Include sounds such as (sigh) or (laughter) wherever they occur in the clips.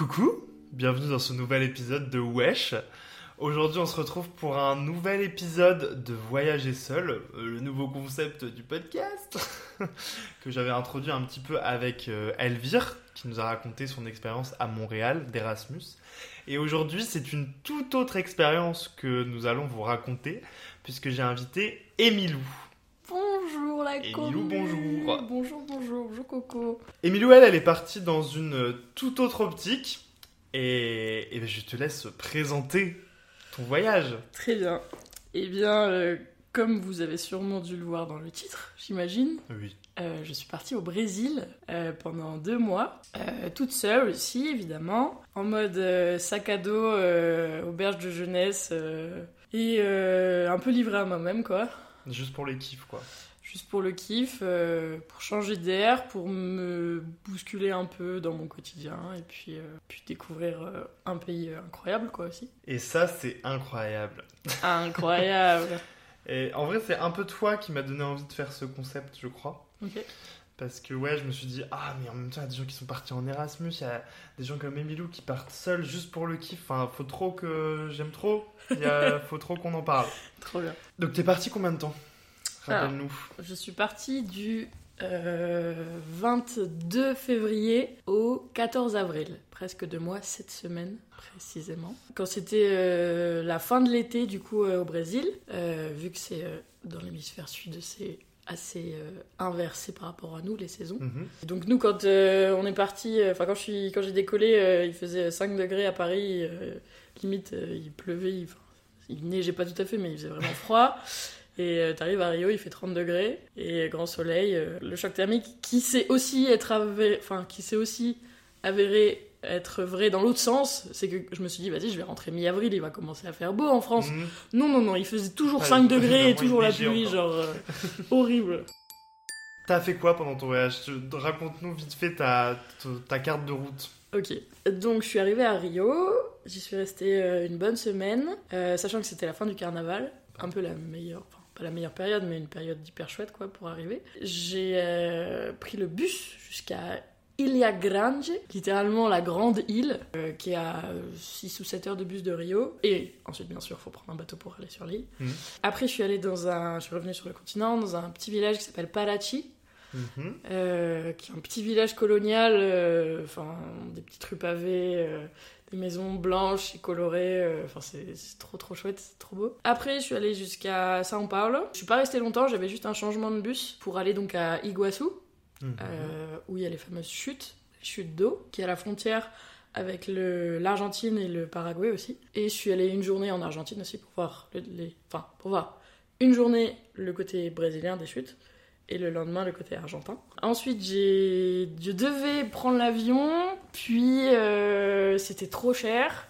Coucou, bienvenue dans ce nouvel épisode de Wesh. Aujourd'hui, on se retrouve pour un nouvel épisode de Voyager seul, euh, le nouveau concept du podcast (laughs) que j'avais introduit un petit peu avec euh, Elvire, qui nous a raconté son expérience à Montréal d'Erasmus. Et aujourd'hui, c'est une toute autre expérience que nous allons vous raconter, puisque j'ai invité Émilou. Bonjour la Émilou, commu. bonjour. Bonjour, bonjour, bonjour Coco. Émilou, elle, elle est partie dans une euh, toute autre optique. Et, et ben, je te laisse présenter ton voyage. Très bien. Eh bien, euh, comme vous avez sûrement dû le voir dans le titre, j'imagine, Oui. euh, je suis partie au Brésil euh, pendant deux mois, euh, toute seule aussi, évidemment, en mode sac à dos, auberge de jeunesse, et un peu livrée à moi-même, quoi. Juste pour les kiffs, quoi. Juste pour le kiff, euh, pour changer d'air, pour me bousculer un peu dans mon quotidien, et puis, euh, puis découvrir euh, un pays incroyable, quoi, aussi. Et ça, c'est incroyable. Incroyable. (laughs) Et en vrai, c'est un peu toi qui m'a donné envie de faire ce concept, je crois. ok. Parce que, ouais, je me suis dit, ah, mais en même temps, il y a des gens qui sont partis en Erasmus, il y a des gens comme Emilou qui partent seuls juste pour le kiff. Enfin, faut trop que. J'aime trop. Il a... (laughs) faut trop qu'on en parle. Trop bien. Donc, t'es parti combien de temps? Rappelle-nous. Je suis partie du euh, 22 février au 14 avril. Presque deux mois, cette semaine précisément. Quand c'était euh, la fin de l'été, du coup, euh, au Brésil, euh, vu que c'est euh, dans l'hémisphère sud, c'est assez euh, inversé par rapport à nous, les saisons. Mhm. Donc nous, quand euh, on est parti, euh, enfin quand je suis, quand j'ai décollé, euh, il faisait 5 degrés à Paris, euh, limite euh, il pleuvait, il neigeait pas tout à fait, mais il faisait vraiment froid. Et euh, t'arrives à Rio, il fait 30 degrés et grand soleil. euh, le choc thermique qui sait aussi être avéré, enfin qui sait aussi avéré être vrai dans l'autre sens, c'est que je me suis dit vas-y je vais rentrer mi-avril, il va commencer à faire beau en France. Mhm. Non non non, il faisait toujours Ouais, 5 degrés vraiment, et toujours la pluie, genre euh, (laughs) horrible. T'as fait quoi pendant ton voyage? Raconte-nous vite fait ta, ta, ta carte de route. Ok, donc je suis arrivée à Rio, j'y suis restée une bonne semaine, euh, sachant que c'était la fin du carnaval, un peu la meilleure, pas la meilleure période, mais une période hyper chouette quoi pour arriver. J'ai euh, pris le bus jusqu'à Ilha Grande, littéralement la grande île, euh, qui est à 6 ou 7 heures de bus de Rio, et ensuite bien sûr il faut prendre un bateau pour aller sur l'île. Mhm. Après je suis allée dans un, je suis revenue sur le continent, dans un petit village qui s'appelle Parachi, Mhm. euh, qui est un petit village colonial, euh, enfin des petites rues pavées, euh, des maisons blanches et colorées, euh, enfin c'est c'est trop trop chouette, c'est trop beau. Après je suis allée jusqu'à São Paulo, je suis pas restée longtemps, j'avais juste un changement de bus pour aller donc à Iguaçu, Mhm. euh, où il y a les fameuses chutes, les chutes d'eau, qui est à la frontière avec le- l'Argentine et le Paraguay aussi. Et je suis allée une journée en Argentine aussi pour voir le- les, enfin pour voir une journée le côté brésilien des chutes et le lendemain le côté argentin. Ensuite, j'ai, je devais prendre l'avion, puis euh, c'était trop cher.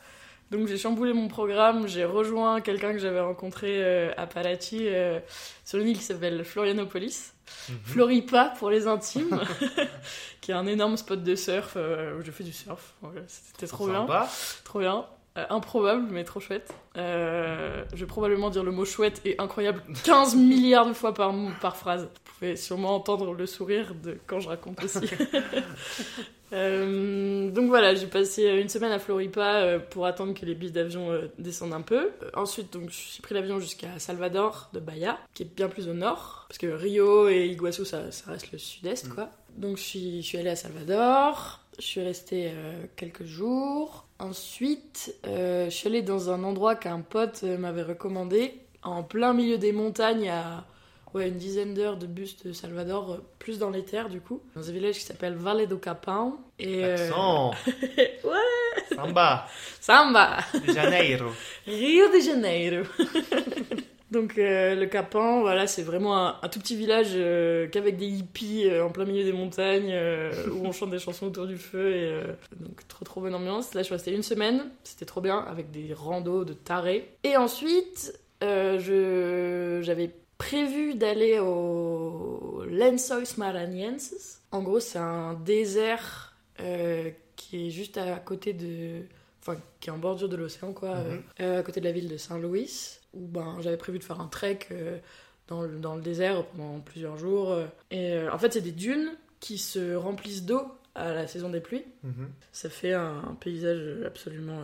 Donc j'ai chamboulé mon programme, j'ai rejoint quelqu'un que j'avais rencontré euh, à Parachi euh, sur une île qui s'appelle Florianopolis. Mhm. Floripa pour les intimes, (laughs) qui est un énorme spot de surf euh, où je fais du surf. C'était trop bien. Trop bien. Improbable, mais trop chouette. Je vais probablement dire le mot chouette et incroyable (laughs) 15 milliards de fois par, par phrase. Vous pouvez sûrement entendre le sourire de quand je raconte aussi. (laughs) Euh, donc voilà, j'ai passé une semaine à Floripa euh, pour attendre que les billets d'avion euh, descendent un peu. Euh, ensuite, donc, j'ai pris l'avion jusqu'à Salvador de Bahia, qui est bien plus au nord, parce que Rio et Iguaçu, ça, ça reste le sud-est, Mm. quoi. Donc je suis, je suis allée à Salvador, je suis restée euh, quelques jours. Ensuite, euh, je suis allée dans un endroit qu'un pote euh, m'avait recommandé, en plein milieu des montagnes, à ouais, une dizaine d'heures de bus de Salvador, euh, plus dans les terres du coup, dans un village qui s'appelle Valle do Capão. Et, euh, (laughs) ouais Samba, Samba de Janeiro. (laughs) Rio de Janeiro (laughs) Donc euh, le Capan, voilà, c'est vraiment un, un tout petit village euh, qu'avec des hippies euh, en plein milieu des montagnes où on chante des chansons autour du feu et donc trop trop bonne ambiance. Là je suis restée une semaine, c'était trop bien avec des randos de tarés. Et ensuite je j'avais prévu d'aller au Lençóis Maranhenses. En gros c'est un désert euh, qui est juste à côté de, enfin qui est en bordure de l'océan quoi, Mhm. euh, euh, à côté de la ville de Saint-Louis où ben, j'avais prévu de faire un trek euh, dans, le, dans le désert pendant plusieurs jours. et en fait, c'est des dunes qui se remplissent d'eau à la saison des pluies. Mhm. Ça fait un, un paysage absolument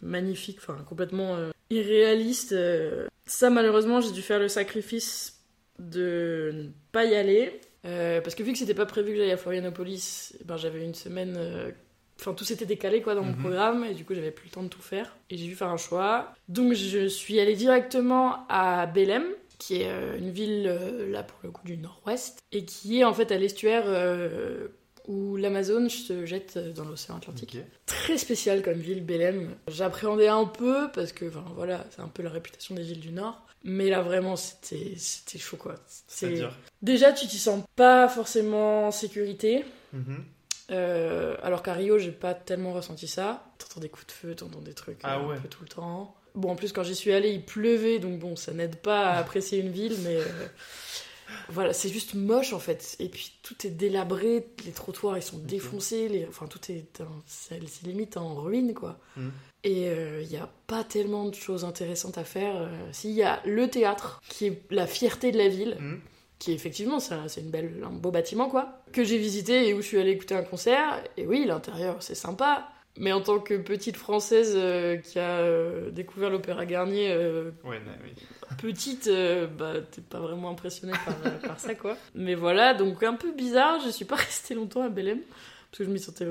magnifique, enfin complètement irréaliste. Ça, malheureusement, j'ai dû faire le sacrifice de ne pas y aller. euh, parce que vu que c'était pas prévu que j'aille à Florianopolis, eh ben, j'avais une semaine. euh, Enfin, tout s'était décalé quoi dans mon Mhm. programme et du coup j'avais plus le temps de tout faire. Et j'ai dû faire un choix. Donc je suis allée directement à Belém, qui est euh, une ville là pour le coup du nord-ouest et qui est en fait à l'estuaire où l'Amazone se jette dans l'océan Atlantique. Très spécial comme ville, Belém. J'appréhendais un peu parce que, enfin voilà, c'est un peu la réputation des villes du Nord. Mais là vraiment, c'était c'était chaud quoi. C'est- C'est-à-dire Déjà, tu t'y sens pas forcément en sécurité. Mhm. Euh, alors qu'à Rio, j'ai pas tellement ressenti ça. T'entends des coups de feu, t'entends des trucs Ah euh, ouais. un peu tout le temps. Bon, en plus, quand j'y suis allée, il pleuvait, donc bon, ça n'aide pas à apprécier une ville, mais euh, voilà, c'est juste moche en fait. Et puis tout est délabré, les trottoirs ils sont défoncés, les... enfin tout est, en- c'est limite en ruine quoi. Mhm. Et il n'y a pas tellement de choses intéressantes à faire. Euh, S'il y a le théâtre, qui est la fierté de la ville, Mhm. qui effectivement c'est une belle, un beau bâtiment quoi, que j'ai visité et où je suis allée écouter un concert. Et oui, l'intérieur c'est sympa. Mais en tant que petite française euh, qui a euh, découvert l'opéra Garnier euh, Ouais, non, oui. petite, bah t'es pas vraiment impressionnée par, par ça quoi. Mais voilà, donc un peu bizarre, je suis pas (laughs) restée longtemps à Belém parce que je m'y sentais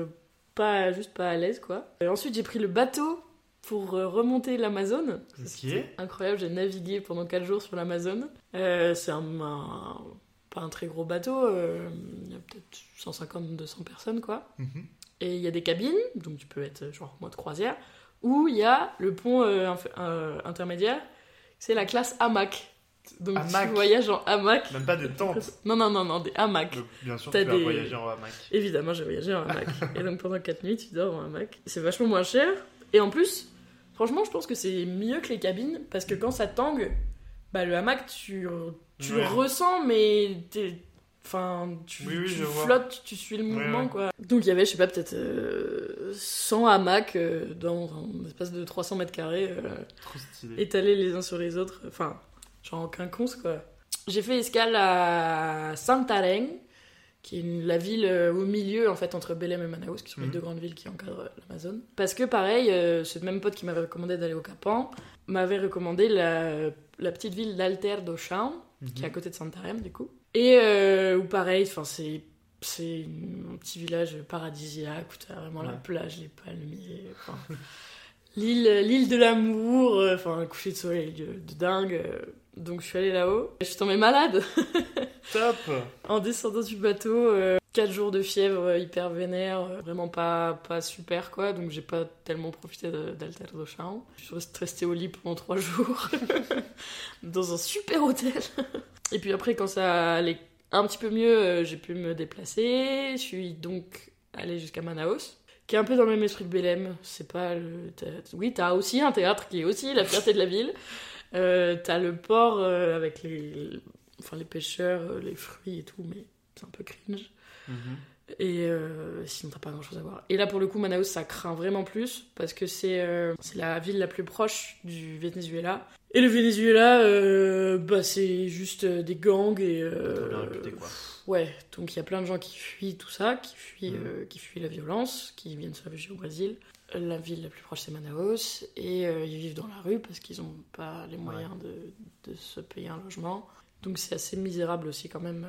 pas juste pas à l'aise quoi. Et ensuite j'ai pris le bateau pour remonter l'Amazone. Ça, Ok. c'était Incroyable, j'ai navigué pendant 4 jours sur l'Amazone. Euh, c'est un, un- pas un très gros bateau, il y a peut-être 150-200 personnes quoi. Mhm. Et il y a des cabines, donc tu peux être genre en mode croisière, où il y a le pont euh, euh, intermédiaire, c'est la classe hamac. Donc Hamac. tu voyages en hamac. Même pas des tentes. Non, non, non, non, des hamacs. Bien sûr, tu vas des- voyager en hamac. Évidemment, j'ai voyagé en hamac. (laughs) et donc pendant 4 nuits, tu dors en hamac. C'est vachement moins cher. Et en plus, franchement, je pense que c'est mieux que les cabines, parce que quand ça tangue, bah le hamac, tu, tu Ouais. ressens, mais t'es... Enfin, tu, Oui, oui, tu flottes, tu suis le mouvement, quoi. Donc il y avait, je sais pas, peut-être euh, 100 hamacs euh, dans un espace de 300 mètres carrés, euh, étalés les uns sur les autres. Enfin, genre en quinconce, quoi. J'ai fait escale à Santarém, qui est une- la ville euh, au milieu, en fait, entre Belém et Manaus, qui sont les Mhm. deux grandes villes qui encadrent l'Amazone. Parce que, pareil, euh, ce même pote qui m'avait recommandé d'aller au Capan m'avait recommandé la, la petite ville d'Alter do Chão, qui est à Mhm. côté de Santarém, du coup. Et euh, où, pareil, enfin, c'est... C'est un petit village paradisiaque où t'as vraiment la plage, les palmiers, (laughs) l'île, l'île de l'amour, euh, enfin un coucher de soleil de, de dingue. euh. Donc je suis allée là-haut, je suis tombée malade (laughs) Top en descendant du bateau. 4 jours de fièvre hyper vénère, euh, vraiment pas, pas super quoi, donc j'ai pas tellement profité de- d'Alter do Chão. Je suis restée au lit pendant 3 (laughs) jours (laughs) dans un super hôtel. Et puis après, quand ça allait un petit peu mieux, euh, j'ai pu me déplacer. Je suis donc allée jusqu'à Manaus, qui est un peu dans le même esprit que Belém. C'est pas le théâtre. Oui, t'as aussi un théâtre qui est aussi la fierté de la ville. Euh, t'as le port avec les, enfin, les pêcheurs, les fruits et tout, mais c'est un peu cringe. Mhm. Et euh, sinon, t'as pas grand chose à voir. Et là, pour le coup, Manaus, ça craint vraiment plus parce que c'est euh, la ville la plus proche du Venezuela. Et le Venezuela, euh, bah, c'est juste euh, des gangs et. réputé, quoi. Ouais, donc il y a plein de gens qui fuient tout ça, qui fuient, Mhm. euh, qui fuient la violence, qui viennent se réfugier au Brésil. La ville la plus proche, c'est Manaus. Et ils vivent dans la rue parce qu'ils n'ont pas les moyens de, de se payer un logement. Donc c'est assez misérable aussi quand même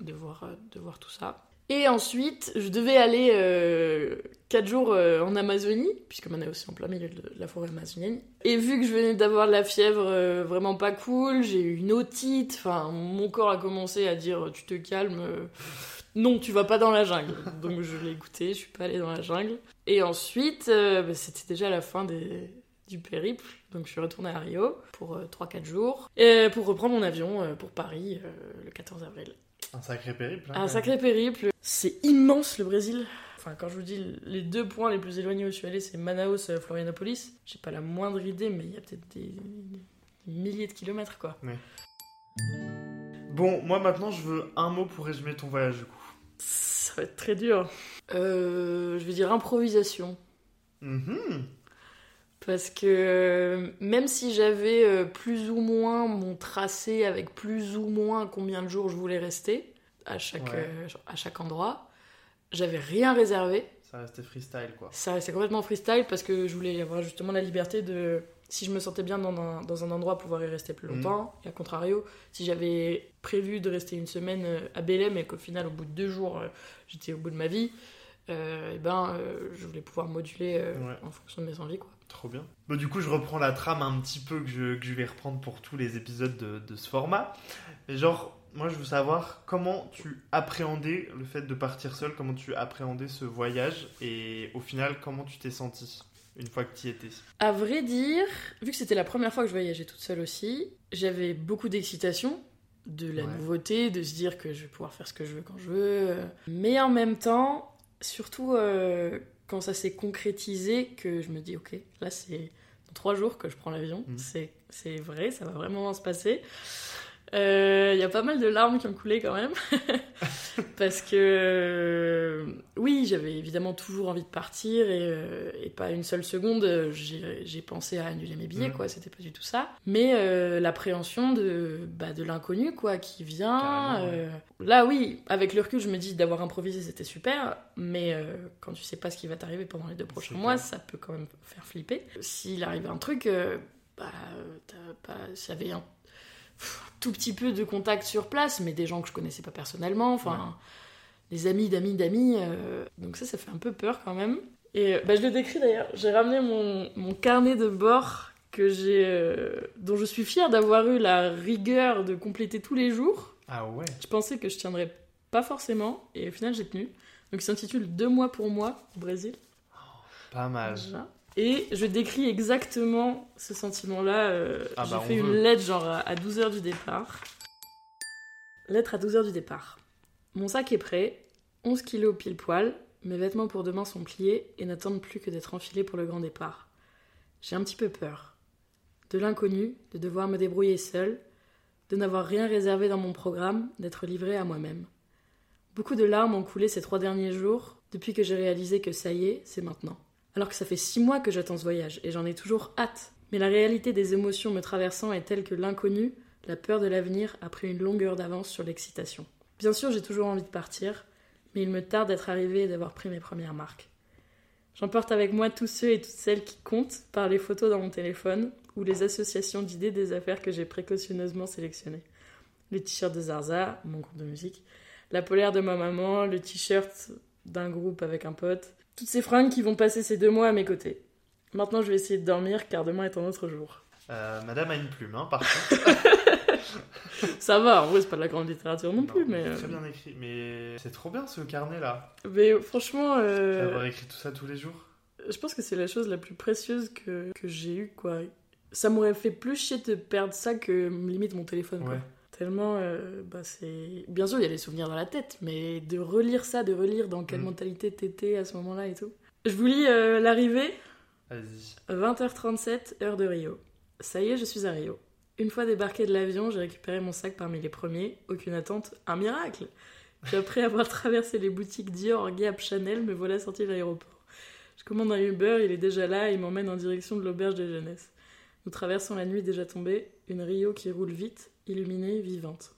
de, voir, de voir tout ça. Et ensuite, je devais aller 4 jours euh, en Amazonie, puisque Manaus est en plein milieu de la forêt amazonienne. Et vu que je venais d'avoir la fièvre euh, vraiment pas cool, j'ai eu une otite, enfin mon corps a commencé à dire tu te calmes, euh, non, tu vas pas dans la jungle. Donc je l'ai écouté, je suis pas allée dans la jungle. Et ensuite, euh, bah, c'était déjà la fin du périple. Donc je suis retournée à Rio pour 3-4 jours. Et pour reprendre mon avion euh, pour Paris le 14 avril. Un sacré périple. hein, Un sacré périple. C'est immense le Brésil. Enfin, quand je vous dis les deux points les plus éloignés où je suis allée, c'est Manaus, euh, Florianopolis. J'ai pas la moindre idée, mais il y a peut-être des, des milliers de kilomètres quoi. Bon, moi maintenant, je veux un mot pour résumer ton voyage du coup. Ça va être très dur. Euh, je vais dire improvisation. Mhm. Parce que euh, même si j'avais euh, plus ou moins mon tracé avec plus ou moins combien de jours je voulais rester à chaque, Ouais. euh, à chaque endroit, j'avais rien réservé. Ça restait freestyle quoi. Ça restait complètement freestyle parce que je voulais avoir justement la liberté de, si je me sentais bien dans un, dans un endroit, pouvoir y rester plus Mhm. longtemps. Et à contrario, si j'avais prévu de rester une semaine à Belém et qu'au final, au bout de deux jours, j'étais au bout de ma vie, euh, et ben, euh, je voulais pouvoir moduler euh, Ouais. en fonction de mes envies. Quoi. Trop bien. Bon, du coup, je reprends la trame un petit peu que je, que je vais reprendre pour tous les épisodes de, de ce format. Mais genre, moi, je veux savoir comment tu appréhendais le fait de partir seul, comment tu appréhendais ce voyage et au final, comment tu t'es senti une fois que tu y étais? À vrai dire, vu que c'était la première fois que je voyageais toute seule aussi, j'avais beaucoup d'excitation, de la Ouais. nouveauté, de se dire que je vais pouvoir faire ce que je veux quand je veux. Mais en même temps, surtout euh, quand ça s'est concrétisé, que je me dis, ok, là c'est dans trois jours que je prends l'avion, c'est c'est vrai, ça va vraiment se passer. Euh, Il y a pas mal de larmes qui ont coulé quand même. (laughs) Parce que, euh, oui, j'avais évidemment toujours envie de partir et, euh, et pas une seule seconde, euh, j'ai pensé à annuler mes billets, Mhm. quoi, c'était pas du tout ça. Mais euh, l'appréhension de, bah, de l'inconnu, quoi, qui vient. Ouais. euh, Là, oui, avec le recul, je me dis d'avoir improvisé, c'était super, mais euh, quand tu sais pas ce qui va t'arriver pendant les deux prochains mois, ça peut quand même faire flipper. S'il arrive un truc, euh, bah, t'as pas. J'avais un pff, un tout petit peu de contact sur place, mais des gens que je connaissais pas personnellement, enfin, des amis d'amis d'amis. euh, donc ça, ça fait un peu peur quand même. Et euh, bah, je le décris d'ailleurs. J'ai ramené mon, mon carnet de bord que j'ai, euh, dont je suis fière d'avoir eu la rigueur de compléter tous les jours. Ah ouais Je pensais que je tiendrais pas forcément, et au final j'ai tenu. Donc il s'intitule Deux mois pour moi au Brésil. Pas mal. Déjà. Et je décris exactement ce sentiment-là. euh, Ah J'ai bah, fait une veut. lettre genre à à 12h du départ. Lettre à 12h du départ. Mon sac est prêt, 11 kilos pile poil, mes vêtements pour demain sont pliés et n'attendent plus que d'être enfilés pour le grand départ. J'ai un petit peu peur. De l'inconnu, de devoir me débrouiller seule, de n'avoir rien réservé dans mon programme, d'être livrée à moi-même. Beaucoup de larmes ont coulé ces trois derniers jours depuis que j'ai réalisé que ça y est, c'est maintenant. Alors que ça fait six mois que j'attends ce voyage et j'en ai toujours hâte. Mais la réalité des émotions me traversant est telle que l'inconnu, la peur de l'avenir, a pris une longueur d'avance sur l'excitation. Bien sûr, j'ai toujours envie de partir, mais il me tarde d'être arrivée et d'avoir pris mes premières marques. J'emporte avec moi tous ceux et toutes celles qui comptent par les photos dans mon téléphone ou les associations d'idées des affaires que j'ai précautionneusement sélectionnées. Le t-shirt de Zarza, mon groupe de musique, la polaire de ma maman, le t-shirt d'un groupe avec un pote, toutes ces fringues qui vont passer ces deux mois à mes côtés. Maintenant, je vais essayer de dormir car demain est un autre jour. Euh, Madame a une plume, hein, par contre. (laughs) Ça va, en vrai, c'est pas de la grande littérature non, plus, mais, euh, Très bien écrit. Mais c'est trop bien ce carnet-là. mais franchement, euh, D'avoir écrit tout ça tous les jours? je pense que c'est la chose la plus précieuse que, que j'ai eue, quoi. Ça m'aurait fait plus chier de perdre ça que limite mon téléphone, quoi. Tellement, euh, bah c'est... Bien sûr, il y a les souvenirs dans la tête, mais de relire ça, de relire dans quelle Mm. mentalité t'étais à ce moment-là et tout. Je vous lis euh, l'arrivée. Vas-y. 20h37, heure de Rio. Ça y est, je suis à Rio. Une fois débarqué de l'avion, j'ai récupéré mon sac parmi les premiers. Aucune attente, un miracle Puis après (laughs) avoir traversé les boutiques Dior, Gap, Chanel, me voilà sorti de l'aéroport. Je commande un Uber, il est déjà là et il m'emmène en direction de l'auberge de jeunesse. Nous traversons la nuit déjà tombée, une Rio qui roule vite, illuminée, vivante.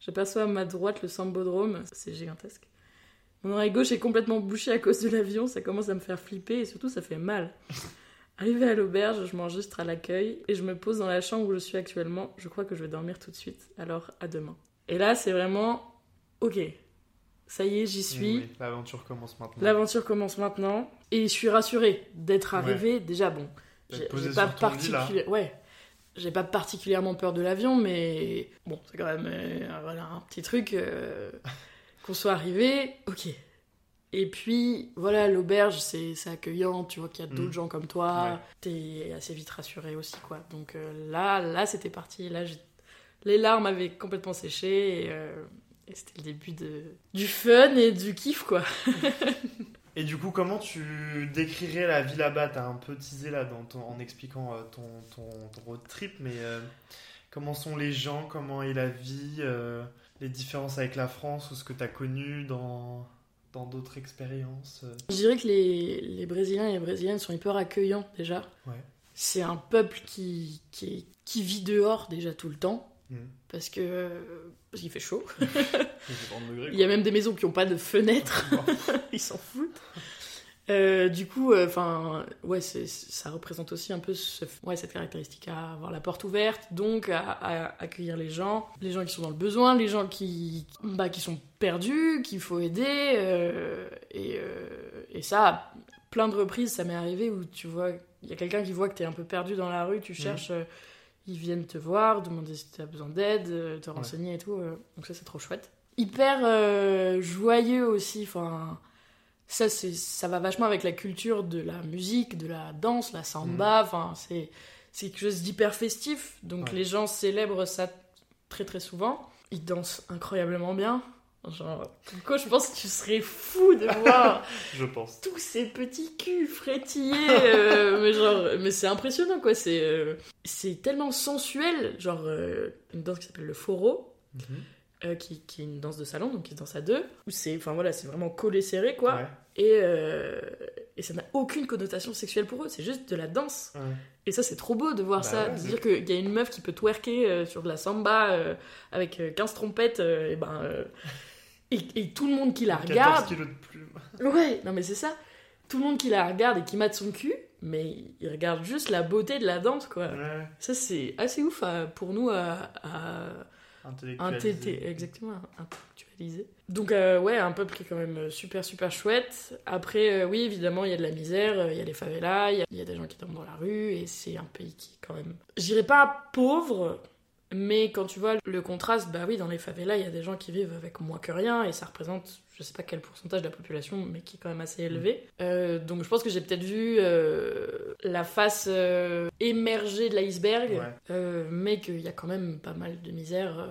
J'aperçois à ma droite le Sambodrome, c'est gigantesque. Mon oreille gauche est complètement bouchée à cause de l'avion, ça commence à me faire flipper et surtout ça fait mal. (laughs) Arrivé à l'auberge, je m'enregistre à l'accueil et je me pose dans la chambre où je suis actuellement. Je crois que je vais dormir tout de suite, alors à demain. Et là, c'est vraiment ok. Ça y est, j'y suis. Oui, L'aventure commence maintenant. L'aventure commence maintenant et je suis rassurée d'être arrivée. Déjà, bon, j'ai pas particulièrement, ouais, j'ai pas particulièrement peur de l'avion, mais bon, c'est quand même euh, voilà un petit truc euh, (laughs) qu'on soit arrivé, ok. Et puis, voilà, l'auberge, c'est accueillant, tu vois qu'il y a d'autres Mm. gens comme toi, Ouais. t'es assez vite rassuré aussi, quoi. Donc euh, là, là c'était parti, là, les larmes avaient complètement séché, et, et c'était le début de... du fun et du kiff, quoi. (laughs) Et du coup, comment tu décrirais la vie là-bas? T'as un peu teasé là dans ton- en expliquant euh, ton, ton, ton road trip, mais euh, comment sont les gens? Comment est la vie euh, Les différences avec la France ou ce que t'as connu dans dans d'autres expériences Je dirais que les, les Brésiliens et les Brésiliennes sont hyper accueillants déjà. Ouais. C'est un peuple qui, qui, qui vit dehors déjà tout le temps Mhm. parce que parce qu'il fait chaud. (laughs) C'est 30 degrés, Il y a même des maisons qui n'ont pas de fenêtres. quoi. (laughs) Ils s'en foutent. Euh, du coup, enfin, ouais, ça représente aussi un peu ce- ouais, cette caractéristique à avoir la porte ouverte, donc à, à accueillir les gens, les gens qui sont dans le besoin, les gens qui, bah, qui sont perdus, qu'il faut aider. euh, et, euh, et ça, plein de reprises, ça m'est arrivé où tu vois, il y a quelqu'un qui voit que tu es un peu perdu dans la rue, tu cherches, euh, ils viennent te voir, demander si tu as besoin d'aide, euh, te renseigner et tout. euh, donc ça, c'est trop chouette. Hyper euh, joyeux aussi, enfin ça c'est ça va vachement avec la culture de la musique de la danse la samba enfin c'est c'est quelque chose d'hyper festif donc Ouais. les gens célèbrent ça très très souvent ils dansent incroyablement bien genre je pense que tu serais fou de voir (laughs) Je pense. tous ces petits culs frétillés euh, mais genre mais c'est impressionnant quoi c'est euh, c'est tellement sensuel genre euh, une danse qui s'appelle le foro Mhm. qui, qui est une danse de salon, donc qui se danse à deux, où c'est, voilà, c'est vraiment collé serré, quoi. Ouais. Et, et ça n'a aucune connotation sexuelle pour eux, c'est juste de la danse. Ouais. Et ça, c'est trop beau de voir Bah ça, ouais, de dire qu'il y a une meuf qui peut twerker euh, sur de la samba euh, avec euh, 15 trompettes, euh, et ben. Euh, et, et tout le monde qui la 14 regarde. kilos de plumes. Ouais, non mais c'est ça. Tout le monde qui la regarde et qui mate son cul, mais il regarde juste la beauté de la danse, quoi. Ouais. Ça, c'est assez ouf euh, pour nous à- à Intellectualisé. Inté- exactement, intellectualisé. Donc euh, ouais, un peuple qui est quand même euh, super super chouette. Après, euh, oui, évidemment, il y a de la misère, euh, il y a les favelas, il y a- il y, a des gens qui dorment dans la rue, et c'est un pays qui est quand même... Je dirais pas pauvre, mais quand tu vois le contraste, bah oui, dans les favelas, il y a des gens qui vivent avec moins que rien, et ça représente, je sais pas quel pourcentage de la population, mais qui est quand même assez élevé. Euh, donc je pense que j'ai peut-être vu euh, la face euh, émergée de l'iceberg, Ouais. euh, mais qu'il y a quand même pas mal de misère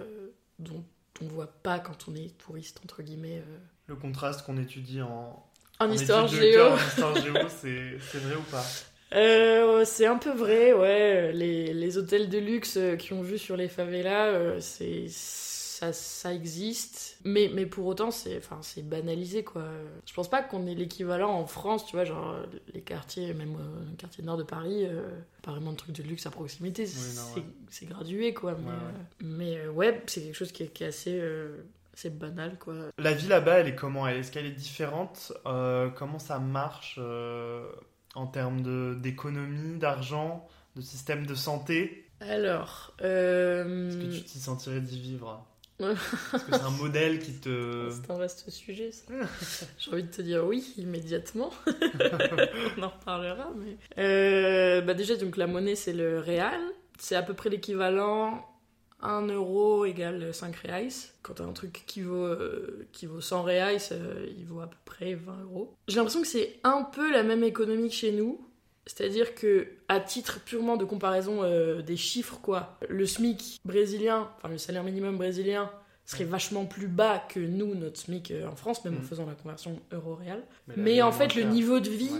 dont on voit pas quand on est touriste, entre guillemets. Le contraste qu'on étudie en, En en histoire géo, en histoire géo, c'est vrai ou pas? (laughs) Euh, c'est un peu vrai, ouais. Les, les hôtels de luxe euh, qui ont vu sur les favelas, euh, c'est ça, ça existe. Mais, mais pour autant, c'est enfin, c'est banalisé, quoi. Je pense pas qu'on ait l'équivalent en France, tu vois, genre les quartiers, même euh, le quartier nord de Paris, pas vraiment de trucs de luxe à proximité. c'est ouais. c'est gradué, quoi. Mais, Ouais, ouais. mais ouais, c'est quelque chose qui est, qui est assez, assez banal, quoi. La vie là-bas, elle est comment? Est-ce qu'elle est différente? Euh, Comment ça marche euh, en termes d'économie, d'argent, de système de santé Alors, euh, Est-ce que tu t'y sentirais d'y vivre? (laughs) Est-ce que c'est un modèle qui te... C'est un vaste sujet, ça. (laughs) J'ai envie de te dire oui, immédiatement. (laughs) On en reparlera, mais... Euh, bah déjà, donc la monnaie, c'est le réal. C'est à peu près l'équivalent 1 euro égale 5 reais. Quand t'as un truc qui vaut, euh, qui vaut 100 reais, euh, il vaut à peu près 20 euros. J'ai l'impression que c'est un peu la même économie que chez nous. C'est-à-dire que, à titre purement de comparaison euh, des chiffres, quoi, le SMIC brésilien, enfin le salaire minimum brésilien, serait vachement plus bas que nous, notre SMIC euh, en France, même en Mm. faisant la conversion euro-réal. Mais en fait, le niveau de vie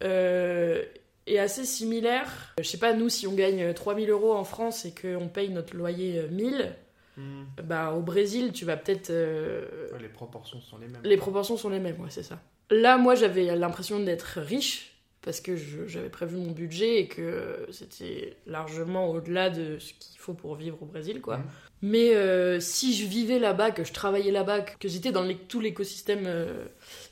Ouais. Euh, est assez similaire. Je sais pas, nous, si on gagne 3000 euros en France et qu'on paye notre loyer euh, 1000, Hmm. bah au Brésil, tu vas peut-être. euh, Ouais, les proportions sont les mêmes. les proportions sont les mêmes, ouais, c'est ça. Là, moi, j'avais l'impression d'être riche parce que j'avais prévu mon budget et que c'était largement au-delà de ce qu'il faut pour vivre au Brésil, quoi. Mhm. Mais euh, si je vivais là-bas, que je travaillais là-bas, que j'étais dans les- tout l'écosystème euh,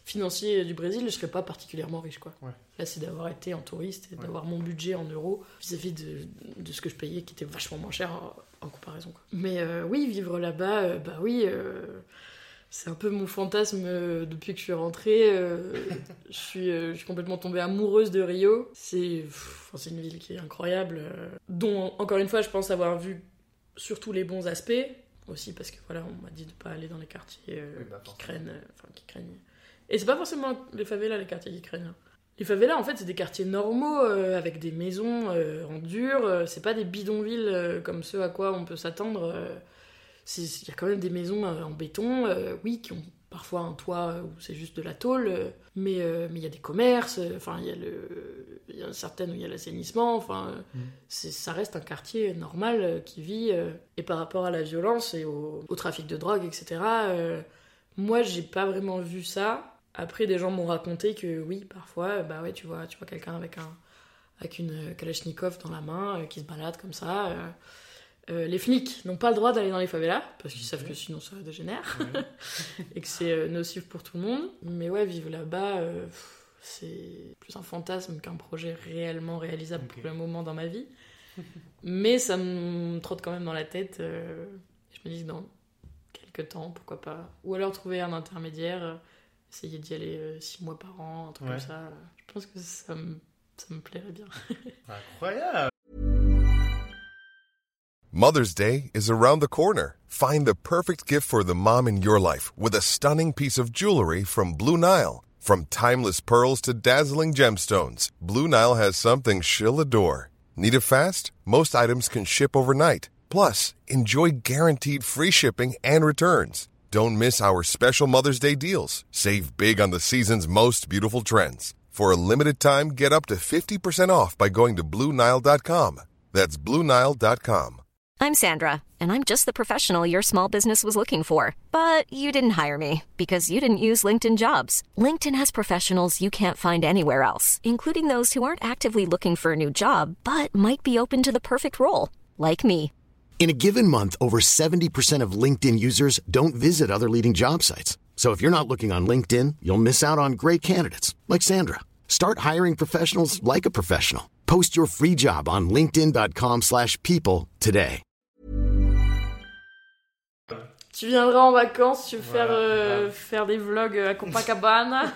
financier du Brésil, je serais pas particulièrement riche, quoi. Ouais. Là, c'est d'avoir été en touriste et Ouais. d'avoir mon budget en euros vis-à-vis de, de ce que je payais, qui était vachement moins cher en, en comparaison. Quoi. Mais euh, oui, vivre là-bas, euh, bah oui, euh, c'est un peu mon fantasme depuis que je suis rentrée. (laughs) je, suis, je suis complètement tombée amoureuse de Rio. C'est pff, c'est une ville qui est incroyable, dont, encore une fois, je pense avoir vu surtout les bons aspects. aussi parce que voilà, on m'a dit de pas aller dans les quartiers euh, Oui, bah, qui craignent, euh, enfin qui craignent. Et c'est pas forcément les favelas les quartiers qui craignent. hein. Les favelas en fait c'est des quartiers normaux euh, avec des maisons euh, en dur. euh, c'est pas des bidonvilles euh, comme ceux à quoi on peut s'attendre. Il y a quand même des maisons en béton, oui, qui ont parfois un toit où c'est juste de la tôle, mais mais il y a des commerces. Enfin il y a le, il y a certaines où il y a l'assainissement. Enfin Mm. ça reste un quartier normal qui vit. et par rapport à la violence et au, au trafic de drogue, etc., moi, j'ai pas vraiment vu ça. Après, des gens m'ont raconté que oui, parfois, bah ouais, tu vois, tu vois quelqu'un avec, un, avec une Kalachnikov dans la main euh, qui se balade comme ça. euh. Euh, les flics n'ont pas le droit d'aller dans les favelas parce qu'ils savent que sinon ça dégénère (laughs) et que c'est nocif pour tout le monde. Mais ouais, vivre là-bas, c'est plus un fantasme qu'un projet réellement réalisable pour le moment dans ma vie. (laughs) Mais ça me trotte quand même dans la tête. je me dis que dans quelques temps, pourquoi pas. Ou alors trouver un intermédiaire, essayer d'y aller euh, six mois par an, un truc Ouais. comme ça. euh, Je pense que ça me, ça me plairait bien. (laughs) Incroyable. Mother's Day is around the corner. Find the perfect gift for the mom in your life with a stunning piece of jewelry from Blue Nile. From timeless pearls to dazzling gemstones, Blue Nile has something she'll adore. Need it fast? Most items can ship overnight. Plus, enjoy guaranteed free shipping and returns. Don't miss our special Mother's Day deals. Save big on the season's most beautiful trends. For a limited time, get up to 50% off by going to BlueNile.com. That's BlueNile.com. I'm Sandra, and I'm just the professional your small business was looking for. But you didn't hire me because you didn't use LinkedIn jobs. LinkedIn has professionals you can't find anywhere else, including those who aren't actively looking for a new job but might be open to the perfect role, like me. In a given month, over 70% of LinkedIn users don't visit other leading job sites. So if you're not looking on LinkedIn, you'll miss out on great candidates like Sandra. Start hiring professionals like a professional. Post your free job on linkedin.com/people slash people today. Tu viendras en vacances, tu veux Voilà, faire, euh, grave. faire des vlogs à Copacabana.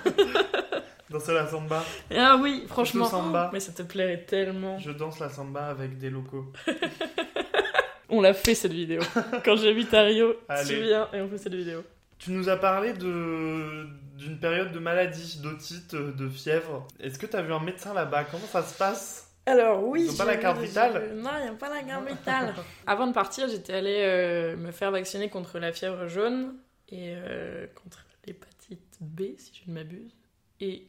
(laughs) Danser la samba. ah oui, franchement. samba. Mais ça te plairait tellement. Je danse la samba avec des locaux. (laughs) On l'a fait cette vidéo. (laughs) Quand j'habite à Rio, Allez. tu viens et on fait cette vidéo. Tu nous as parlé de d'une période de maladie, d'otite, de fièvre. Est-ce que tu as vu un médecin là-bas? Comment ça se passe? Alors oui. Ils ont pas la carte vitale? Non, il n'y a pas la carte vitale. (laughs) Avant de partir, j'étais allée euh, me faire vacciner contre la fièvre jaune et euh, contre l'hépatite B, si je ne m'abuse, et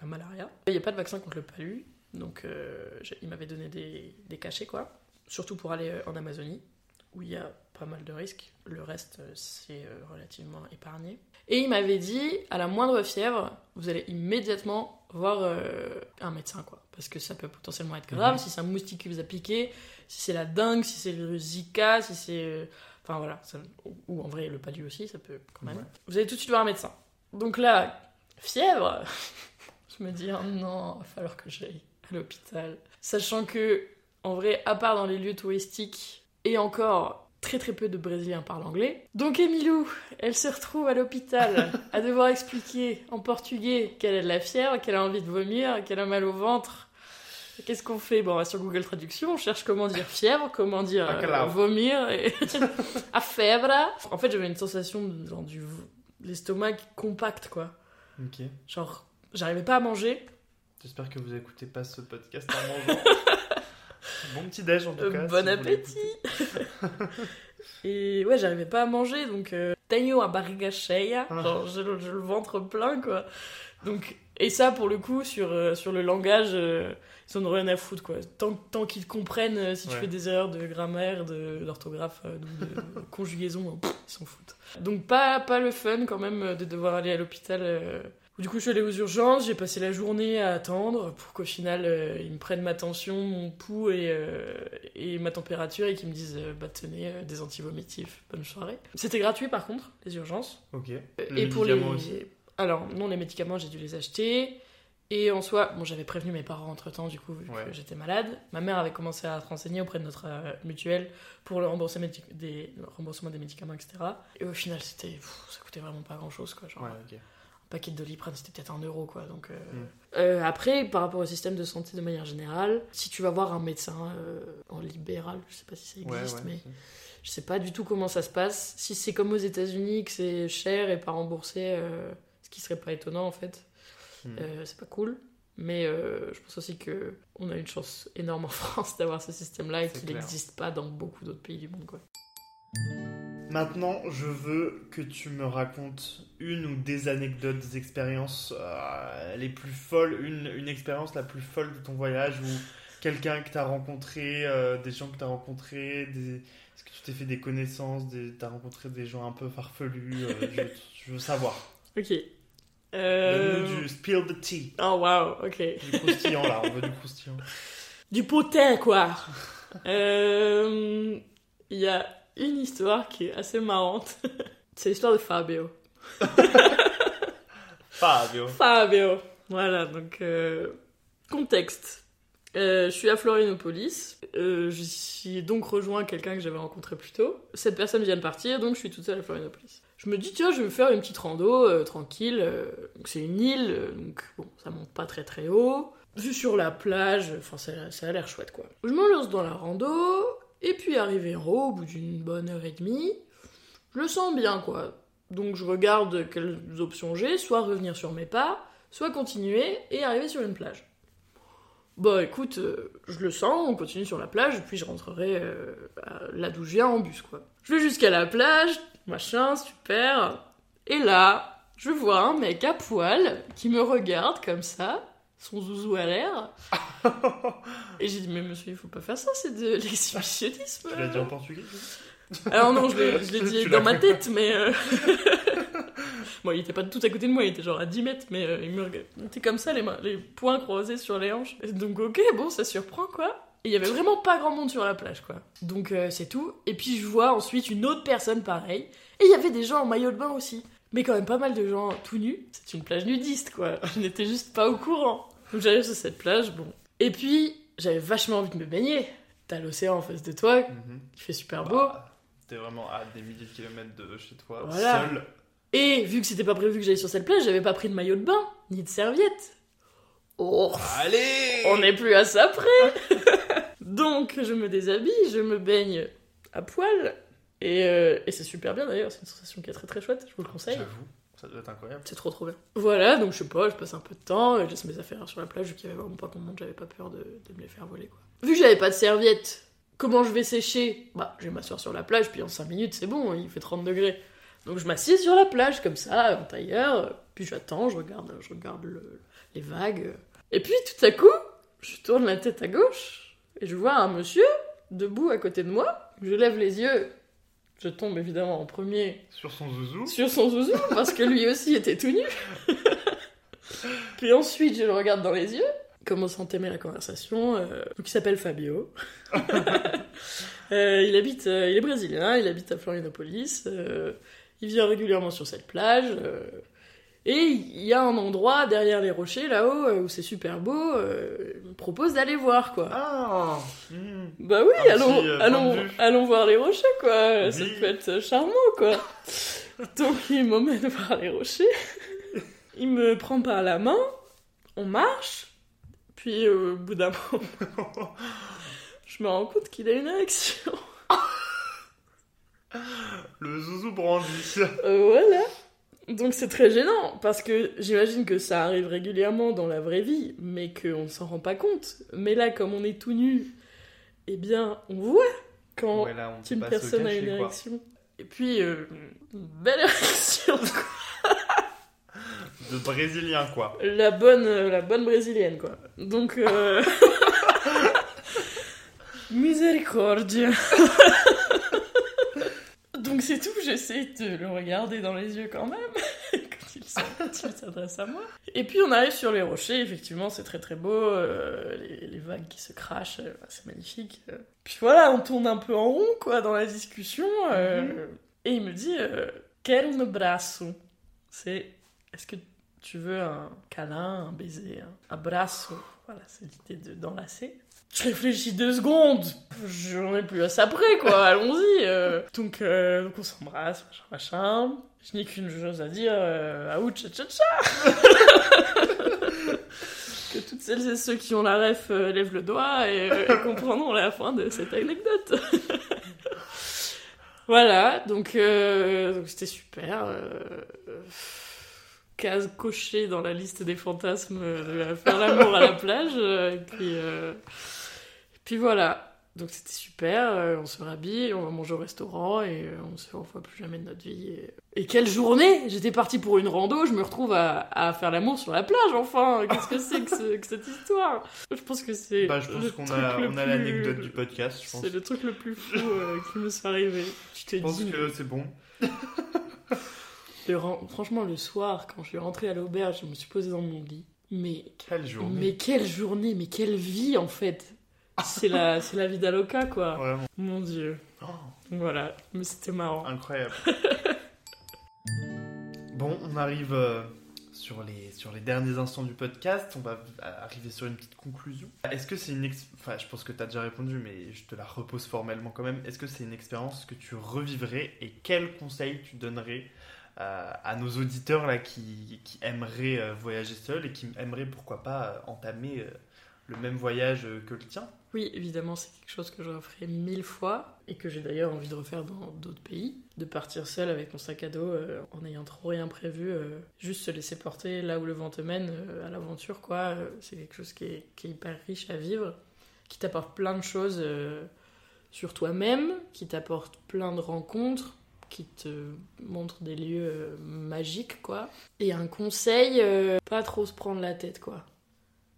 la malaria. Il n'y a pas de vaccin contre le palu, donc euh, il m'avait donné des, des cachets, quoi. Surtout pour aller euh, en Amazonie, où il y a pas mal de risques. Le reste, euh, c'est euh, relativement épargné. Et il m'avait dit, à la moindre fièvre, vous allez immédiatement voir euh, un médecin, quoi. Parce que ça peut potentiellement être grave, Mhm. si c'est un moustique qui vous a piqué, si c'est la dengue, si c'est le virus Zika, si c'est... euh, Enfin voilà, ça- ou- ou en vrai le palu aussi, ça peut quand même. Ouais. Vous allez tout de suite voir un médecin. Donc là, fièvre, (laughs) je me dis, oh non, il va falloir que j'aille à l'hôpital. Sachant que, en vrai, à part dans les lieux touristiques, et encore, très très peu de Brésiliens parlent anglais. Donc Emilou, elle se retrouve à l'hôpital (laughs) à devoir expliquer en portugais qu'elle a de la fièvre, qu'elle a envie de vomir, qu'elle a mal au ventre. Qu'est-ce qu'on fait? Bon, on va sur Google Traduction, on cherche comment dire fièvre, comment dire euh, Bacalao. vomir, et... (laughs) à fièvre. En fait, j'avais une sensation de, genre, du l'estomac compact, quoi. Ok. Genre, j'arrivais pas à manger. J'espère que vous écoutez pas ce podcast en (laughs) mangeant. Bon petit déj en tout Euh, cas. bon si appétit Et ouais, j'arrivais pas à manger, donc euh, tenho a barriga cheia, Ah. genre j'ai le, ventre plein, quoi. Donc, et ça, pour le coup, sur, euh, sur le langage, euh, ils en ont rien à foutre, quoi. Tant, tant qu'ils comprennent si tu fais des erreurs de grammaire, de- d'orthographe, euh, ou de, (laughs) conjugaison, pff, ils s'en foutent. Donc pas, pas le fun, quand même, de devoir aller à l'hôpital... Du coup, je suis allée aux urgences, j'ai passé la journée à attendre pour qu'au final, euh, ils me prennent ma tension, mon pouls et, euh, et ma température et qu'ils me disent euh, bah tenez, des antivomitifs, bonne soirée. C'était gratuit par contre, les urgences. Ok. Les et pour les. médicaments aussi Alors, non, les médicaments, j'ai dû les acheter. Et en soi, bon, j'avais prévenu mes parents entre temps, du coup, vu Ouais. que j'étais malade. Ma mère avait commencé à se renseigner auprès de notre euh, mutuelle pour le remboursement des, des, le remboursement des médicaments, etc. Et au final, c'était, ça coûtait vraiment pas grand chose, quoi. Genre, Ouais, ok. Paquet de doliprane, c'était peut-être un euro, quoi. Donc, euh, Mm. euh, après, par rapport au système de santé de manière générale, si tu vas voir un médecin euh, en libéral, je sais pas si ça existe, ouais. mais Je sais pas du tout comment ça se passe. Si c'est comme aux États-Unis, que c'est cher et pas remboursé, ce qui serait pas étonnant en fait, euh, c'est pas cool. Mais je pense aussi que on a une chance énorme en (laughs) France d'avoir ce système-là et qu'il n'existe pas dans beaucoup d'autres pays du monde. Quoi. Maintenant, je veux que tu me racontes une ou des anecdotes, des expériences euh, les plus folles, une, une expérience la plus folle de ton voyage ou quelqu'un que tu as rencontré, euh, des gens que tu as rencontrés, des... est-ce que tu t'es fait des connaissances, des... tu as rencontré des gens un peu farfelus, euh, je, je veux savoir. Ok. Euh... Donne-nous du spill the tea, Oh waouh, ok. du croustillant là, on veut du croustillant. Du potin, quoi. Euh, Il y a une histoire qui est assez marrante. (laughs) C'est l'histoire de Fabio. (laughs) Fabio. Fabio. Voilà, donc euh, contexte. Euh, je suis à Florianopolis. Euh, J'y ai donc rejoint quelqu'un que j'avais rencontré plus tôt. Cette personne vient de partir, donc je suis toute seule à Florianopolis. Je me dis, tiens, je vais me faire une petite rando euh, tranquille. C'est une île, donc bon, ça monte pas très très haut. Vue sur la plage, enfin ça, ça a l'air chouette quoi. Je me lance dans la rando, et puis arrivé en haut, au bout d'une bonne heure et demie, je le sens bien quoi. Donc je regarde quelles options j'ai, soit revenir sur mes pas, soit continuer et arriver sur une plage. Bah écoute, euh, je le sens, on continue sur la plage, puis je rentrerai euh, là d'où je viens en bus quoi. Je vais jusqu'à la plage, machin, super. Et là, je vois un mec à poil qui me regarde comme ça, son zouzou à l'air. (laughs) Et j'ai dit, mais monsieur, il faut pas faire ça, c'est de l'exhibitionnisme. Tu l'as dit en portugais Alors non, je l'ai (laughs) dit dans ma tête, mais... euh, (laughs) bon, il était pas tout à côté de moi, il était genre à 10 mètres, mais euh, il me regardait. Était comme ça, les, mains, les poings croisés sur les hanches. Et donc ok, bon, ça surprend, quoi. Et il y avait vraiment pas grand monde sur la plage, quoi. Donc euh, c'est tout. Et puis je vois ensuite une autre personne pareille. Et il y avait des gens en maillot de bain aussi. Mais quand même pas mal de gens tout nus. C'est une plage nudiste, quoi. (laughs) Je n'étais juste pas au courant. Donc j'arrive sur cette plage, bon. Et puis, j'avais vachement envie de me baigner. T'as l'océan en face de toi, qui fait super beau. Bah, T'es vraiment à des milliers de kilomètres de chez toi, Voilà. seul. Et vu que c'était pas prévu que j'aille sur cette plage, j'avais pas pris de maillot de bain, ni de serviette. Oh, Allez on n'est plus à ça près (laughs) Donc je me déshabille, je me baigne à poil, et, euh, et c'est super bien d'ailleurs, c'est une sensation qui est très très chouette, je vous le conseille. J'avoue, ça doit être incroyable. C'est trop trop bien. Voilà, donc je sais pas, je passe un peu de temps, je laisse mes affaires sur la plage, vu qu'il y avait vraiment pas grand monde, j'avais pas peur de, de me les faire voler quoi. Vu que j'avais pas de serviette, comment je vais sécher? Bah, je vais m'asseoir sur la plage, puis en 5 minutes c'est bon, il fait 30 degrés. Donc je m'assieds sur la plage comme ça, en tailleur, puis j'attends, je regarde, je regarde le- les vagues. Et puis tout à coup, je tourne la tête à gauche, et je vois un monsieur debout à côté de moi, je lève les yeux, je tombe évidemment en premier Sur son zouzou. sur son zouzou (laughs) parce que lui aussi était tout nu. (laughs) Puis ensuite, je le regarde dans les yeux, commence à entamer la conversation. euh, donc il s'appelle Fabio. (laughs) Euh, il habite, euh, il est brésilien, il habite à Florianopolis. euh, il vient régulièrement sur cette plage. Et il y a un endroit derrière les rochers là-haut euh, où c'est super beau. euh, il me propose d'aller voir quoi. Ah hmm. Bah oui, Un allons, petit, euh, allons, allons voir les rochers, quoi. Ça Oui. peut être charmant, quoi. Donc il m'emmène (laughs) voir les rochers. Il me prend par la main. On marche. Puis euh, au bout d'un moment, (laughs) je me rends compte qu'il a une érection. Le zouzou brandi. Voilà. Donc c'est très gênant, parce que j'imagine que ça arrive régulièrement dans la vraie vie, mais qu'on ne s'en rend pas compte. Mais là, comme on est tout nu, eh bien, on voit quand Ouais, là, on peut une personne a une quoi. érection. Et puis, euh, une belle érection. De brésilien, quoi. la, bonne, euh, la bonne brésilienne, quoi. Donc, euh... (laughs) Miséricordia. Donc c'est tout, j'essaie de le regarder dans les yeux quand même, (laughs) quand il s'adresse à moi. Et puis on arrive sur les rochers, effectivement c'est très très beau, euh, les, les vagues qui se crachent, euh, c'est magnifique. euh. Puis voilà, on tourne un peu en rond quoi dans la discussion, euh, et il me dit Quel abraço C'est est-ce que tu veux un câlin, un baiser, un abraço Voilà, c'est l'idée de- d'enlacer. Je réfléchis deux secondes. J'en ai plus à ça près, quoi. (laughs) Allons-y. euh. Donc, euh, donc on s'embrasse, machin, machin. Je n'ai qu'une chose à dire. Euh, Aouh, tcha tcha tcha. (laughs) Que toutes celles et ceux qui ont la ref euh, lèvent le doigt et, et (laughs) comprendront la fin de cette anecdote. Voilà, donc donc c'était super. Euh, case cochée dans la liste des fantasmes de faire l'amour à la plage. euh, et puis, euh, et puis voilà. Donc c'était super, euh, on se rhabille, on va manger au restaurant et euh, on se revoit plus jamais de notre vie. Et, et quelle journée J'étais partie pour une rando, je me retrouve à, à faire l'amour sur la plage, enfin Qu'est-ce que c'est que, ce- que cette histoire? Je pense que c'est. Bah, je pense qu'on a, on a plus- l'anecdote du podcast, je pense. C'est le truc le plus fou euh, qui me soit arrivé. Je Je pense que c'est bon. (laughs) le franchement, le soir, quand je suis rentrée à l'auberge, je me suis posée dans mon lit. Mais, Quelle journée. mais quelle journée, mais quelle vie en fait C'est la, c'est la vie d'Aloca quoi. Vraiment. Mon dieu. Oh, Voilà, mais c'était marrant. incroyable. (laughs) bon, on arrive euh, sur, les, sur les derniers instants du podcast. On va arriver sur une petite conclusion. Est-ce que c'est une... ex- Enfin, je pense que tu as déjà répondu, mais je te la repose formellement quand même. Est-ce que c'est une expérience que tu revivrais et quels conseils tu donnerais à nos auditeurs là, qui, aimeraient euh, voyager seuls et qui aimeraient pourquoi pas euh, entamer euh, le même voyage euh, que le tien Oui, évidemment, c'est quelque chose que je referai mille fois et que j'ai d'ailleurs envie de refaire dans d'autres pays. De partir seul avec mon sac à dos euh, en n'ayant trop rien prévu, euh, juste se laisser porter là où le vent te mène euh, à l'aventure, quoi. Euh, c'est quelque chose qui est, qui est hyper riche à vivre, qui t'apporte plein de choses euh, sur toi-même, qui t'apporte plein de rencontres qui te montre des lieux euh, magiques, quoi. Et un conseil, euh, pas trop se prendre la tête, quoi.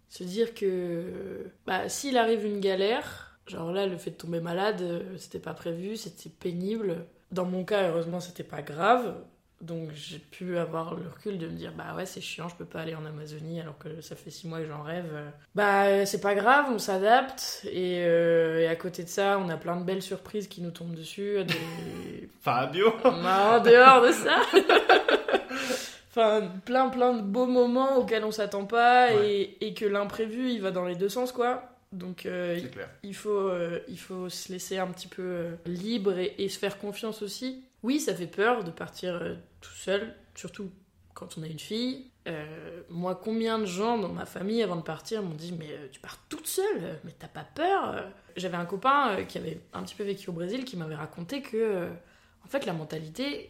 Se dire que bah, s'il arrive une galère, genre là, le fait de tomber malade, euh, c'était pas prévu, c'était pénible. Dans mon cas, heureusement, c'était pas grave. Donc j'ai pu avoir le recul de me dire bah ouais c'est chiant je peux pas aller en Amazonie alors que ça fait six mois que j'en rêve bah c'est pas grave on s'adapte et, euh, et à côté de ça on a plein de belles surprises qui nous tombent dessus des, (laughs) Fabio (laughs) bah, en dehors de ça. (laughs) enfin, plein plein de beaux moments auxquels on s'attend pas Ouais. et, et que l'imprévu il va dans les deux sens quoi. Donc euh, clair. il faut euh, il faut se laisser un petit peu libre et, et se faire confiance aussi. Oui, ça fait peur de partir euh, tout seul, surtout quand on a une fille. Euh, moi, combien de gens dans ma famille avant de partir m'ont dit mais euh, tu pars toute seule, mais t'as pas peur J'avais un copain qui avait un petit peu vécu au Brésil qui m'avait raconté que en fait la mentalité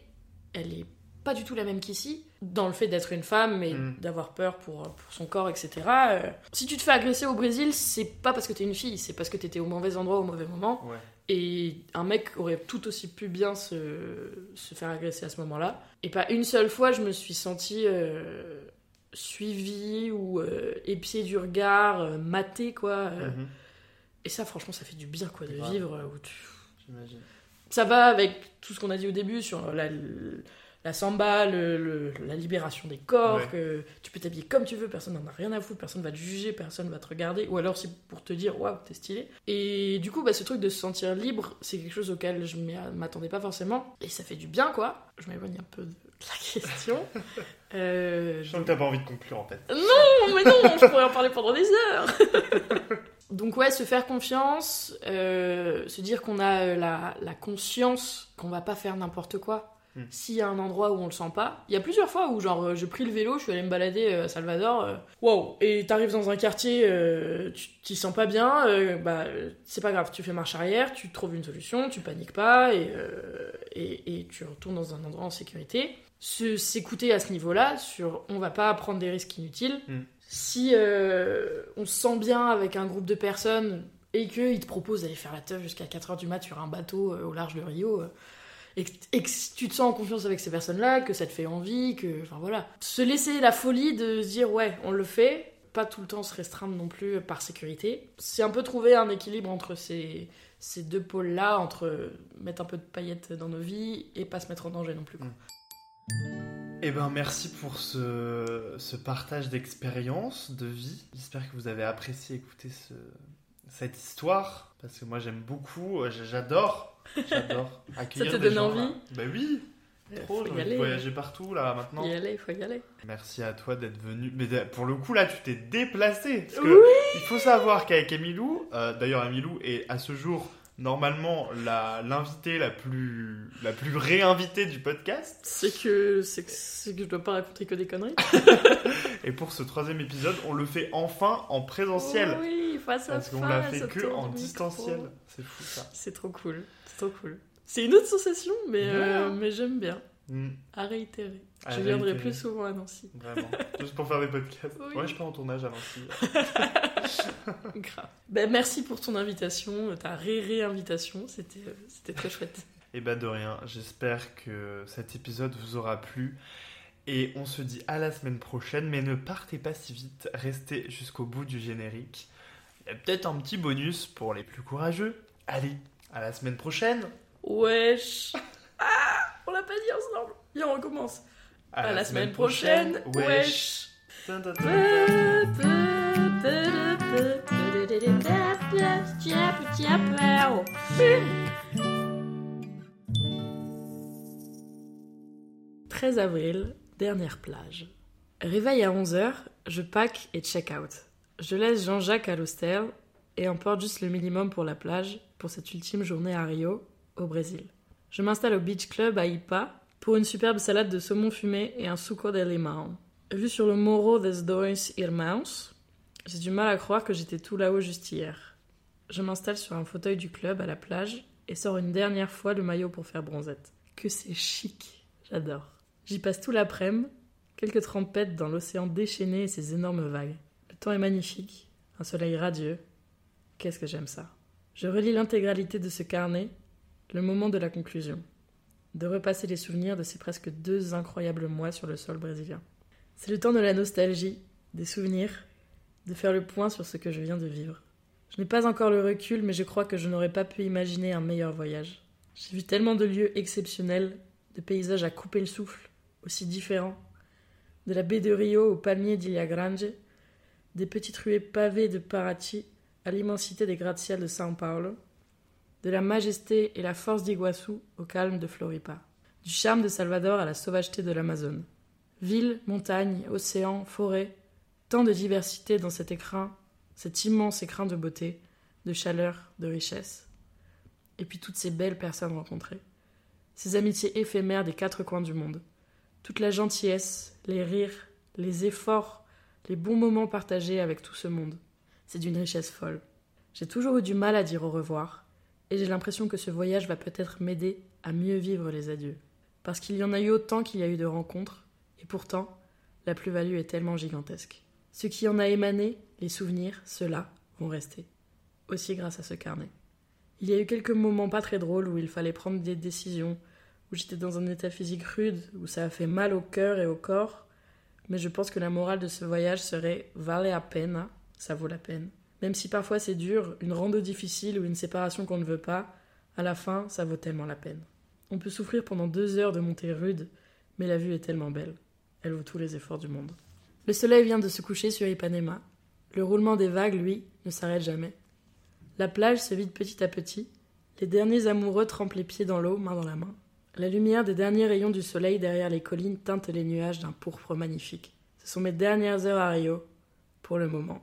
elle est pas du tout la même qu'ici dans le fait d'être une femme et Mm. d'avoir peur pour, pour son corps etc. Euh, si tu te fais agresser au Brésil c'est pas parce que t'es une fille c'est parce que t'étais au mauvais endroit au mauvais moment Ouais. Et un mec aurait tout aussi pu bien se, se faire agresser à ce moment-là. Et pas une seule fois, je me suis sentie euh, suivie ou euh, épiée du regard, euh, matée, quoi. Mhm, Et ça, franchement, ça fait du bien, quoi, de Ouais. vivre. euh, où tu- J'imagine. Ça va avec tout ce qu'on a dit au début sur la, la samba, le- le- la libération des corps, Ouais. que tu peux t'habiller comme tu veux, personne n'en a rien à foutre, personne va te juger, personne va te regarder, ou alors c'est pour te dire waouh, t'es stylé. Et du coup, bah, ce truc de se sentir libre, c'est quelque chose auquel je m'attendais pas forcément, et ça fait du bien quoi. Je m'éloigne un peu de la question. (laughs) Euh, Je sens que t'as pas envie de conclure en fait. non, mais non, je pourrais en parler pendant des heures. (laughs) Donc ouais, se faire confiance, euh, se dire qu'on a euh, la, la conscience qu'on va pas faire n'importe quoi. Hmm. S'il y a un endroit où on le sent pas, il y a plusieurs fois où genre euh, j'ai pris le vélo, je suis allée me balader euh, à Salvador, euh, wow, et t'arrives dans un quartier, euh, tu t'y sens pas bien, euh, bah c'est pas grave, tu fais marche arrière, tu trouves une solution, tu paniques pas et, euh, et, et tu retournes dans un endroit en sécurité. S'écouter à ce niveau-là sur on va pas prendre des risques inutiles. Hmm. Si on se sent bien avec un groupe de personnes et qu'ils te proposent d'aller faire la teuf jusqu'à 4h du mat sur un bateau au large de Rio, et, que, tu te sens en confiance avec ces personnes-là, que ça te fait envie, que. Enfin voilà. Se laisser la folie de se dire ouais, on le fait, pas tout le temps se restreindre non plus par sécurité. C'est un peu trouver un équilibre entre ces, ces deux pôles-là, entre mettre un peu de paillettes dans nos vies et pas se mettre en danger non plus. quoi. Eh ben merci pour ce, ce partage d'expérience, de vie. J'espère que vous avez apprécié écouter ce, cette histoire, parce que moi j'aime beaucoup, euh, j'adore, j'adore accueillir te des donne envie là. Bah oui, Euh, trop, j'ai envie de voyager partout là maintenant. Y aller, faut y aller. Merci à toi d'être venu. Mais de- pour le coup, là, tu t'es déplacé. Parce que Oui. il faut savoir qu'avec Emilou, euh, d'ailleurs, Emilou est à ce jour normalement la- l'invitée la plus, la plus réinvitée du podcast. C'est que, c'est que, je dois pas raconter que des conneries. (laughs) Et pour ce troisième épisode, on le fait enfin en présentiel. Oui, face à parce qu'on face. l'a fait que en distanciel. C'est fou ça. C'est trop cool. C'est trop cool. C'est une autre sensation, mais, euh, mais j'aime bien. Hmm, À réitérer. À je viendrai plus souvent à Nancy. Vraiment. Juste pour faire des podcasts. Oui. Ouais, je pars en tournage à Nancy. (laughs) Grave. Ben, merci pour ton invitation, ta ré-réinvitation. C'était euh, c'était très chouette. (laughs) Et bah de rien, j'espère que cet épisode vous aura plu. Et on se dit à la semaine prochaine, mais ne partez pas si vite, restez jusqu'au bout du générique. Il y a peut-être un petit bonus pour les plus courageux. Allez, à la semaine prochaine Wesh. Ah, (laughs) on l'a pas dit ensemble. Viens, on recommence. À, la, semaine, prochaine. Wesh. Dun, dun, dun, dun. « 13 avril, dernière plage. Réveil à 11h, je pack et check out. Je laisse Jean-Jacques à l'hostel et emporte juste le minimum pour la plage pour cette ultime journée à Rio, au Brésil. Je m'installe au Beach Club à Ipa pour une superbe salade de saumon fumé et un suco de limão. Vu sur le Morro des Dois Irmãos, j'ai du mal à croire que j'étais tout là-haut juste hier. Je m'installe sur un fauteuil du club à la plage et sors une dernière fois le maillot pour faire bronzette. Que c'est chic, j'adore. J'y passe tout l'après-midi, quelques trempettes dans l'océan déchaîné et ses énormes vagues. Le temps est magnifique, un soleil radieux. Qu'est-ce que j'aime ça. Je relis l'intégralité de ce carnet, le moment de la conclusion. De repasser les souvenirs de ces presque deux incroyables mois sur le sol brésilien. C'est le temps de la nostalgie, des souvenirs, de faire le point sur ce que je viens de vivre. Je n'ai pas encore le recul, mais je crois que je n'aurais pas pu imaginer un meilleur voyage. J'ai vu tellement de lieux exceptionnels, de paysages à couper le souffle, aussi différents. De la baie de Rio aux palmiers d'Ilha Grande, des petites ruées pavées de Paraty à l'immensité des gratte-ciels de São Paulo, de la majesté et la force d'Iguaçu au calme de Floripa, du charme de Salvador à la sauvageté de l'Amazone. Villes, montagnes, océans, forêts, tant de diversité dans cet écrin, cet immense écrin de beauté, de chaleur, de richesse. Et puis toutes ces belles personnes rencontrées, ces amitiés éphémères des quatre coins du monde, toute la gentillesse, les rires, les efforts, les bons moments partagés avec tout ce monde. C'est d'une richesse folle. J'ai toujours eu du mal à dire au revoir, et j'ai l'impression que ce voyage va peut-être m'aider à mieux vivre les adieux. Parce qu'il y en a eu autant qu'il y a eu de rencontres, et pourtant, la plus-value est tellement gigantesque. Ce qui en a émané, les souvenirs, ceux-là, vont rester. Aussi grâce à ce carnet. Il y a eu quelques moments pas très drôles où il fallait prendre des décisions, où j'étais dans un état physique rude, où ça a fait mal au cœur et au corps, mais je pense que la morale de ce voyage serait vale la peine, ça vaut la peine. Même si parfois c'est dur, une rando difficile ou une séparation qu'on ne veut pas, à la fin, ça vaut tellement la peine. On peut souffrir pendant deux heures de montée rude, mais la vue est tellement belle. Elle vaut tous les efforts du monde. Le soleil vient de se coucher sur Ipanema. Le roulement des vagues, lui, ne s'arrête jamais. La plage se vide petit à petit. Les derniers amoureux trempent les pieds dans l'eau, main dans la main. La lumière des derniers rayons du soleil derrière les collines teinte les nuages d'un pourpre magnifique. Ce sont mes dernières heures à Rio, pour le moment.